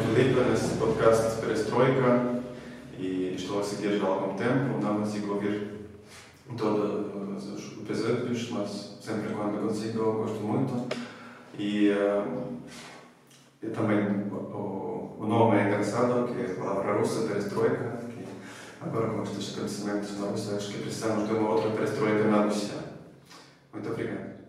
João Filipe nesse podcast Perestroika e estou a seguir já há algum tempo, não consigo ouvir todos os episódios, mas sempre quando consigo gosto muito. E, eh, e também o, o, nome é engraçado, que é a palavra russa, Perestroika, que agora com estes acontecimentos novos acho que precisamos de uma outra Perestroika na Rússia. Muito obrigado.